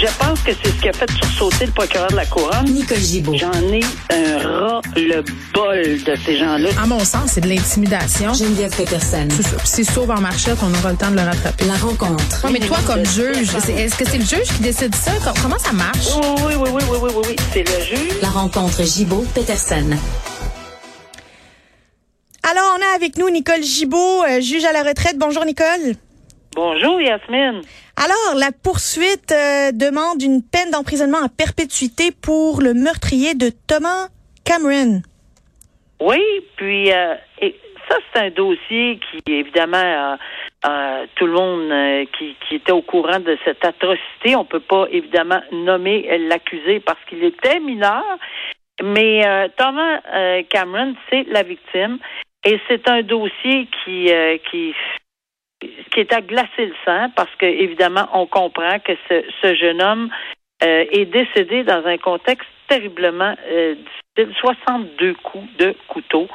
Je pense que c'est ce qui a fait sursauter le procureur de la Couronne. Nicole Gibault. J'en ai un ras le bol de ces gens-là. À mon sens, c'est de l'intimidation. Geneviève Peterson. C'est ça. C'est sauve en marchette, on aura le temps de le rattraper. La rencontre. Ouais, mais toi, comme juge, est-ce que c'est le juge qui décide ça? Com- Comment ça marche? Oui, oui, oui, oui, oui, oui, oui, oui. C'est le juge. La rencontre Gibault-Peterson. Alors, on a avec nous Nicole Gibault, euh, juge à la retraite. Bonjour, Nicole. Bonjour, Yasmine. Alors, la poursuite euh, demande une peine d'emprisonnement à perpétuité pour le meurtrier de Thomas Cameron. Oui, puis euh, et ça, c'est un dossier qui, évidemment, euh, tout le monde qui, était au courant de cette atrocité, on peut pas, évidemment, nommer l'accusé parce qu'il était mineur, mais Thomas Cameron, c'est la victime, et c'est un dossier qui, qui qui est à glacer le sang parce que évidemment on comprend que ce, ce jeune homme euh, est décédé dans un contexte terriblement euh, difficile, 62 coups de couteau.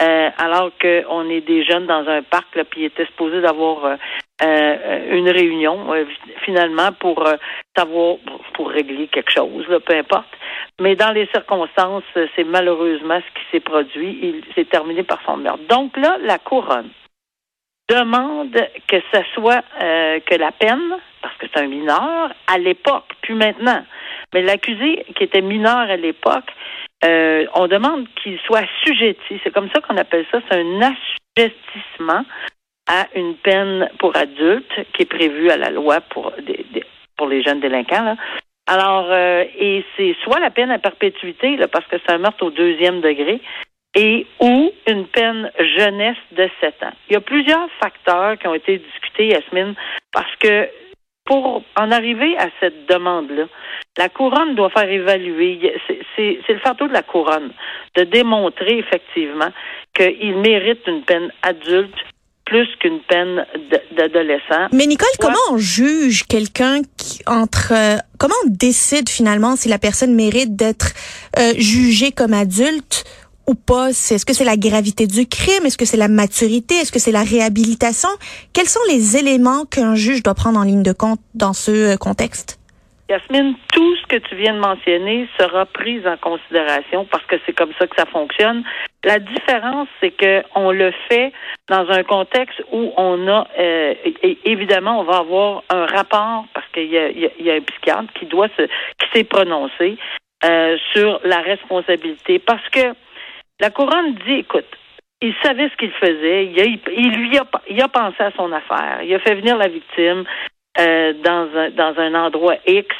Euh, alors qu'on est des jeunes dans un parc, là, puis il était supposé d'avoir une réunion finalement pour savoir pour régler quelque chose, peu importe. Mais dans les circonstances, c'est malheureusement ce qui s'est produit. Il s'est terminé par son meurtre. Donc là, la couronne demande que ce soit euh, que la peine, parce que c'est un mineur, à l'époque, puis maintenant, mais l'accusé qui était mineur à l'époque, euh, on demande qu'il soit assujetti. C'est comme ça qu'on appelle ça, c'est un assujettissement à une peine pour adultes qui est prévue à la loi pour des, des- pour les jeunes délinquants. Là. Alors, euh, et c'est soit la peine à perpétuité, là, parce que c'est un meurtre au deuxième degré, et ou une peine jeunesse de 7 ans. Il y a plusieurs facteurs qui ont été discutés, Yasmine, parce que pour en arriver à cette demande-là, la couronne doit faire évaluer, c'est- le fardeau de la couronne, de démontrer effectivement qu'il mérite une peine adulte plus qu'une peine d'adolescent. Mais Nicole, comment on juge quelqu'un qui entre euh, comment on décide finalement si la personne mérite d'être euh, jugée comme adulte ou pas? Est-ce que c'est la gravité du crime? Est-ce que c'est la maturité? Est-ce que c'est la réhabilitation? Quels sont les éléments qu'un juge doit prendre en ligne de compte dans ce euh, contexte? Yasmine, tout ce que tu viens de mentionner sera pris en considération parce que c'est comme ça que ça fonctionne. La différence, c'est que on le fait dans un contexte où on a, euh, évidemment, on va avoir un rapport parce qu'il y a, y a- y a un psychiatre qui doit se, qui s'est prononcé euh, sur la responsabilité parce que la couronne dit, écoute, il savait ce qu'il faisait, il, a, il lui a, pensé à son affaire, il a fait venir la victime euh, dans un dans un endroit X.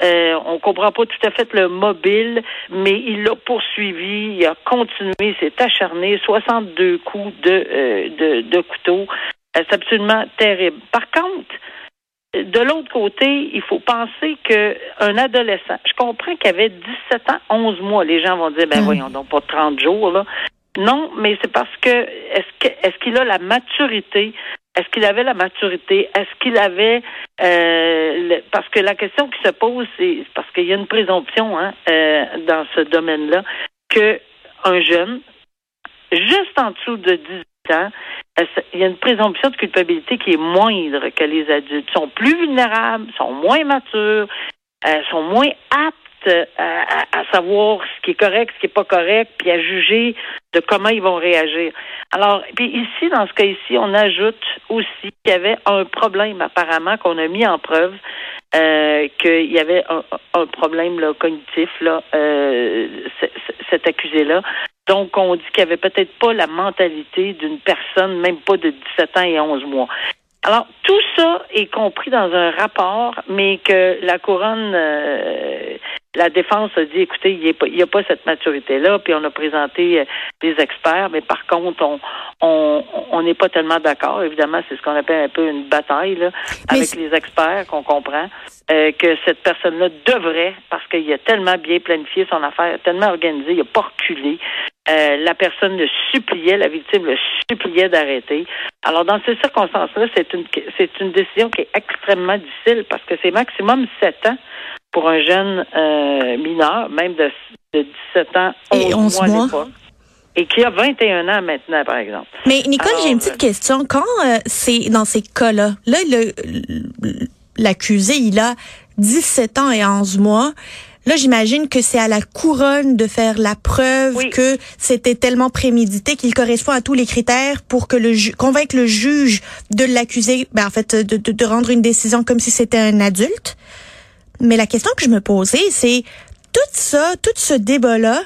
Euh, on comprend pas tout à fait le mobile, mais il l'a poursuivi, il a continué, s'est acharné, 62 coups de euh, de, de couteau. Euh, c'est absolument terrible. Par contre, de l'autre côté, il faut penser que un adolescent, je comprends qu'il avait 17 ans, 11 mois. Les gens vont dire, ben Mm. voyons donc, pas 30 jours, là. Non, mais c'est parce que est-ce que est-ce qu'il a la maturité? Est-ce qu'il avait la maturité? Est-ce qu'il avait euh, le- parce que la question qui se pose, c'est parce qu'il y a une présomption hein, euh, dans ce domaine-là que un jeune, juste en dessous de 18 ans, euh, il y a une présomption de culpabilité qui est moindre que les adultes. Ils sont plus vulnérables, sont moins matures, euh, sont moins aptes euh, à, savoir ce qui est correct, ce qui est pas correct, puis à juger de comment ils vont réagir. Alors, puis ici, dans ce cas-ci, on ajoute aussi qu'il y avait un problème apparemment qu'on a mis en preuve, qu'il y avait un, problème cognitif, là, cet accusé-là. Donc, on dit qu'il avait peut-être pas la mentalité d'une personne, même pas de 17 ans et 11 mois. Alors, tout ça est compris dans un rapport, mais que la couronne, euh, la défense a dit, écoutez, il n'y a, pas cette maturité-là, puis on a présenté euh, des experts, mais par contre, on on on n'est pas tellement d'accord. Évidemment, c'est ce qu'on appelle un peu une bataille là, Mais avec les experts qu'on comprend euh, que cette personne-là devrait, parce qu'il a tellement bien planifié son affaire, tellement organisé, il n'a pas reculé. Euh, la personne le suppliait, la victime le suppliait d'arrêter. Alors, dans ces circonstances-là, c'est une, c'est une décision qui est extrêmement difficile parce que c'est maximum 7 ans pour un jeune euh, mineur, même de, de 17 ans, 11, Et 11 mois, et qui a 21 ans maintenant, par exemple. Mais Nicole, j'ai une petite question. Quand euh, c'est dans ces cas-là, là, l'accusé, il a 17 ans et 11 mois. Là, j'imagine que c'est à la couronne de faire la preuve Oui. que c'était tellement prémédité qu'il correspond à tous les critères pour que le ju- convaincre le juge de l'accuser, ben, en fait, de, de, de rendre une décision comme si c'était un adulte. Mais la question que je me posais, c'est tout ça, tout ce débat-là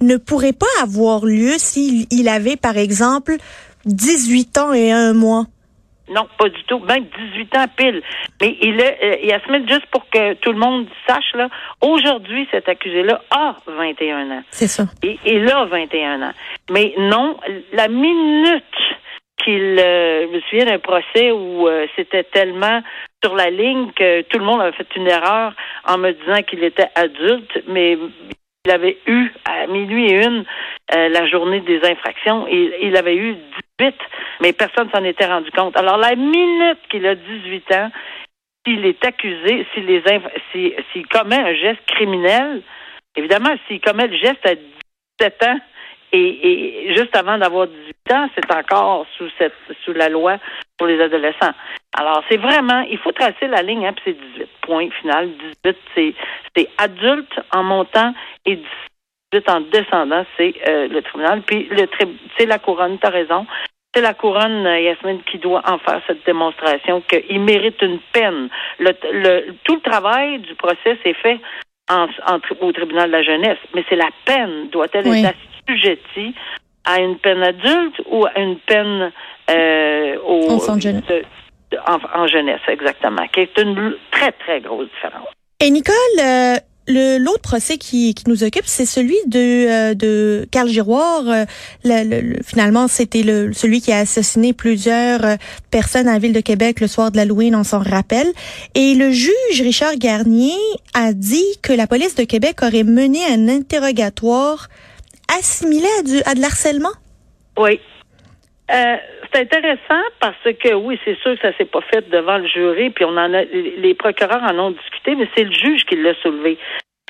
ne pourrait pas avoir lieu s'il il avait, par exemple, 18 ans et un mois. Non, pas du tout. Même 18 ans pile. Mais il est, euh, Yasmine, juste pour que tout le monde sache, là, aujourd'hui, cet accusé-là a 21 ans. C'est ça. Et il a 21 ans. Mais non, la minute qu'il, euh, je me souviens d'un procès où euh, c'était tellement sur la ligne que tout le monde avait fait une erreur en me disant qu'il était adulte, mais il avait eu à minuit et une euh, la journée des infractions. Il, il avait eu 18, mais personne s'en était rendu compte. Alors la minute qu'il a 18 ans, s'il est accusé, s'il les s'il commet un geste criminel, évidemment, s'il commet le geste à 17 ans et, et juste avant d'avoir 18 ans, c'est encore sous cette sous la loi pour les adolescents. Alors, c'est vraiment, il faut tracer la ligne, hein, puis c'est 18. Point final. 18, c'est c'est adulte en montant et 18 en descendant, c'est euh, le tribunal. Puis le tri- c'est la couronne, tu as raison. C'est la couronne, euh, Yasmine, qui doit en faire cette démonstration qu'il mérite une peine. Le, le- tout le travail du procès s'est fait en, en tri- au tribunal de la jeunesse, mais c'est la peine. Doit-elle Oui. être à une peine adulte ou à une peine euh, au, de de- en, en jeunesse, exactement, qui est une très, très grosse différence. Et Nicole, euh, le l'autre procès qui, qui nous occupe, c'est celui de euh, de Carl Giroir. Le- le- le- finalement, c'était le celui qui a assassiné plusieurs personnes à la ville de Québec le soir de l'Halloween, on s'en rappelle. Et le juge Richard Garnier a dit que la police de Québec aurait mené un interrogatoire assimilé à du à de l'harcèlement? Oui. Euh, c'est intéressant parce que oui, c'est sûr que ça s'est pas fait devant le jury, puis on en a les procureurs en ont discuté, mais c'est le juge qui l'a soulevé.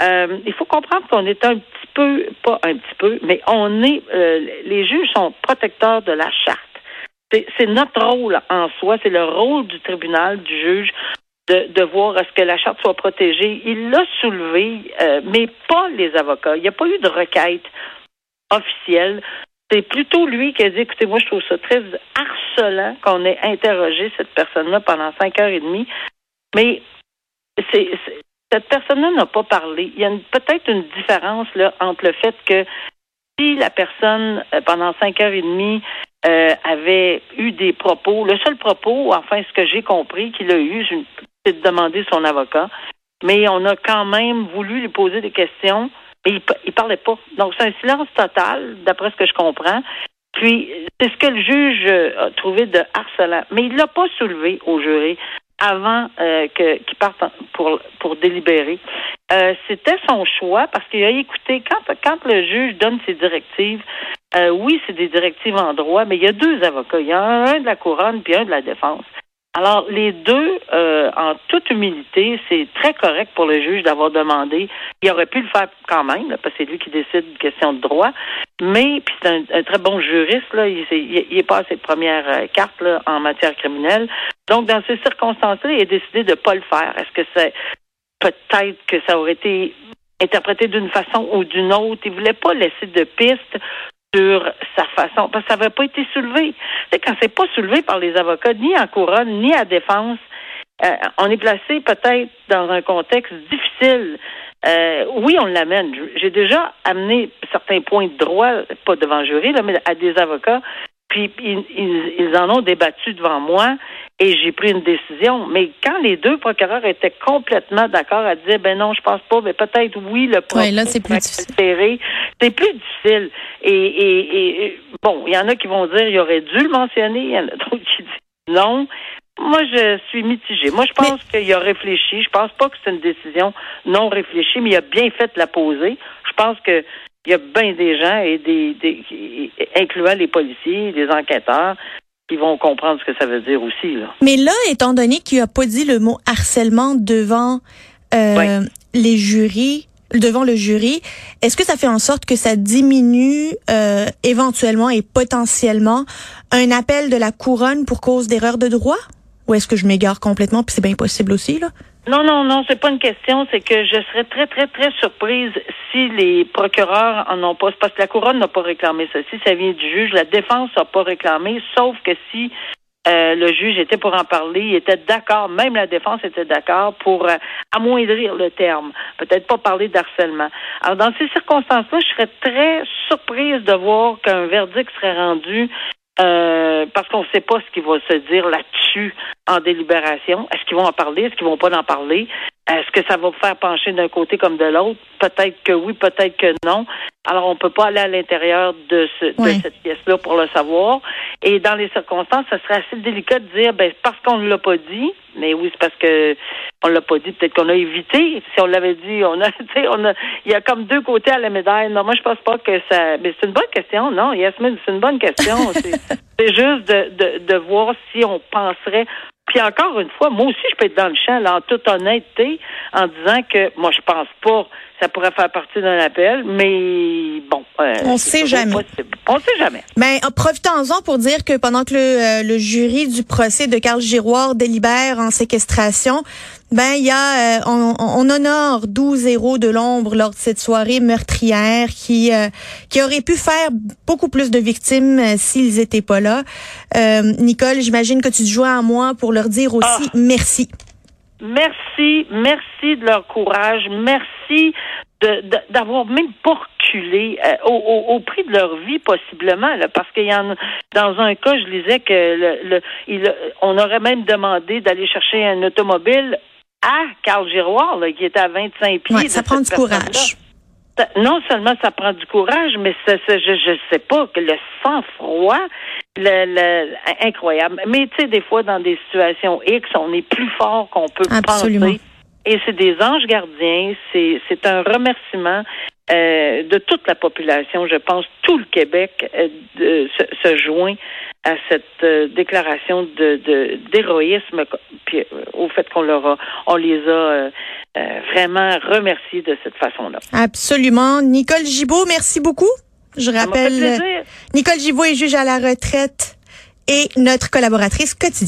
Euh, il faut comprendre qu'on est un petit peu, pas un petit peu, mais on est, euh, les juges sont protecteurs de la charte. C'est notre rôle en soi, c'est le rôle du tribunal, du juge, de, voir à ce que la charte soit protégée. Il l'a soulevé, mais pas les avocats. Il n'y a pas eu de requête officielle. C'est plutôt lui qui a dit, écoutez, moi, je trouve ça très harcelant qu'on ait interrogé cette personne-là pendant cinq heures et demie. Mais c'est, cette personne-là n'a pas parlé. Il y a peut-être une différence là, entre le fait que si la personne, euh, pendant cinq heures et demie, euh, avait eu des propos, le seul propos, enfin, ce que j'ai compris qu'il a eu, c'est de demander son avocat, mais on a quand même voulu lui poser des questions, mais il, il parlait pas. Donc, c'est un silence total, d'après ce que je comprends. Puis, c'est ce que le juge euh, a trouvé de harcelant. Mais il l'a pas soulevé au jury avant euh, que qu'il parte pour pour délibérer. Euh, C'était son choix parce qu'il a écouté quand quand le juge donne ses directives. euh, oui, c'est des directives en droit, mais il y a deux avocats. Il y a un de la couronne puis un de la défense. Alors, les deux, euh, en toute humilité, c'est très correct pour le juge d'avoir demandé. Il aurait pu le faire quand même, là, parce que c'est lui qui décide une question de droit. Mais, puis c'est un, un très bon juriste, là, il, il, il est pas à ses premières euh, cartes là, en matière criminelle. Donc, dans ces circonstances-là, il a décidé de ne pas le faire. Est-ce que c'est peut-être que ça aurait été interprété d'une façon ou d'une autre? Il voulait pas laisser de piste sur sa façon, parce que ça n'avait pas été soulevé. Sais, quand c'est pas soulevé par les avocats, ni en couronne, ni à défense, euh, on est placé peut-être dans un contexte difficile. Euh, oui, on l'amène. J'ai déjà amené certains points de droit, pas devant le jury, là, mais à des avocats, puis ils, ils, ils en ont débattu devant moi et j'ai pris une décision. Mais quand les deux procureurs étaient complètement d'accord à dire, ben non, je pense pas, mais peut-être oui, le Ouais, là, propos c'est plus difficile. C'est plus difficile. Et, et, et bon, il y en a qui vont dire, il aurait dû le mentionner. Il y en a d'autres qui disent non. Moi, je suis mitigée. Moi, je pense qu'il a réfléchi. Je pense pas que c'est une décision non réfléchie, mais il a bien fait de la poser. Je pense que il y a bien des gens et des, des incluant les policiers, les enquêteurs, qui vont comprendre ce que ça veut dire aussi. Là. Mais là, étant donné qu'il a pas dit le mot harcèlement devant euh, les jurys, devant le jury, est-ce que ça fait en sorte que ça diminue euh, éventuellement et potentiellement un appel de la couronne pour cause d'erreur de droit? Ou est-ce que je m'égare complètement puis c'est bien possible aussi là? Non, non, non, c'est pas une question. C'est que je serais très, très, très surprise si les procureurs en ont pas. Parce que la couronne n'a pas réclamé. Si ça vient du juge, la défense n'a pas réclamé, sauf que si euh, le juge était pour en parler, il était d'accord, même la défense était d'accord pour euh, amoindrir le terme, peut-être pas parler d'harcèlement. Alors dans ces circonstances-là, je serais très surprise de voir qu'un verdict serait rendu euh, parce qu'on ne sait pas ce qui va se dire là-dessus en délibération. Est-ce qu'ils vont en parler? Est-ce qu'ils vont pas en parler? Est-ce que ça va vous faire pencher d'un côté comme de l'autre? Peut-être que oui, peut-être que non. Alors, on peut pas aller à l'intérieur de, ce, de cette pièce-là pour le savoir. Et dans les circonstances, ça serait assez délicat de dire, ben, parce qu'on ne l'a pas dit. Mais oui, c'est parce que on l'a pas dit. Peut-être qu'on a évité. Si on l'avait dit, on a, on a, il y a comme deux côtés à la médaille. Non, moi, je pense pas que ça, mais c'est une bonne question. Non, Yasmine, c'est une bonne question. c'est juste de, de, de voir si on penserait puis encore une fois, moi aussi, je peux être dans le champ, là, en toute honnêteté, en disant que moi, je pense pas ça pourrait faire partie d'un appel, mais bon. Euh, on sait jamais. On sait jamais. Mais ben, profitons-en pour dire que pendant que le, euh, le, jury du procès de Carl Giroir délibère en séquestration, ben il y a euh, on, on, honore 12 héros de l'ombre lors de cette soirée meurtrière qui qui aurait pu faire beaucoup plus de victimes s'ils étaient pas là. Nicole, j'imagine que tu te joins à moi pour leur dire aussi ah. merci. Merci, merci de leur courage, merci d'avoir même pas reculé euh, au, prix de leur vie possiblement, là, parce qu'il y en dans un cas, je lisais que le, il, on aurait même demandé d'aller chercher un automobile à Carl Giroir, là, qui était à 25 pieds. ça prend du courage non seulement ça prend du courage, mais ça, je je sais pas que le sang-froid, le, le, incroyable. Mais tu sais, des fois dans des situations X, on est plus fort qu'on peut Absolument. penser. Et c'est des anges gardiens. C'est un remerciement euh, de toute la population. Je pense tout le Québec euh, de, se, joint à cette euh, déclaration de d'héroïsme, puis au fait qu'on leur a, on les a vraiment remerciés de cette façon-là. Absolument. Nicole Gibault, merci beaucoup. Je rappelle, Nicole Gibault est juge à la retraite et notre collaboratrice quotidienne.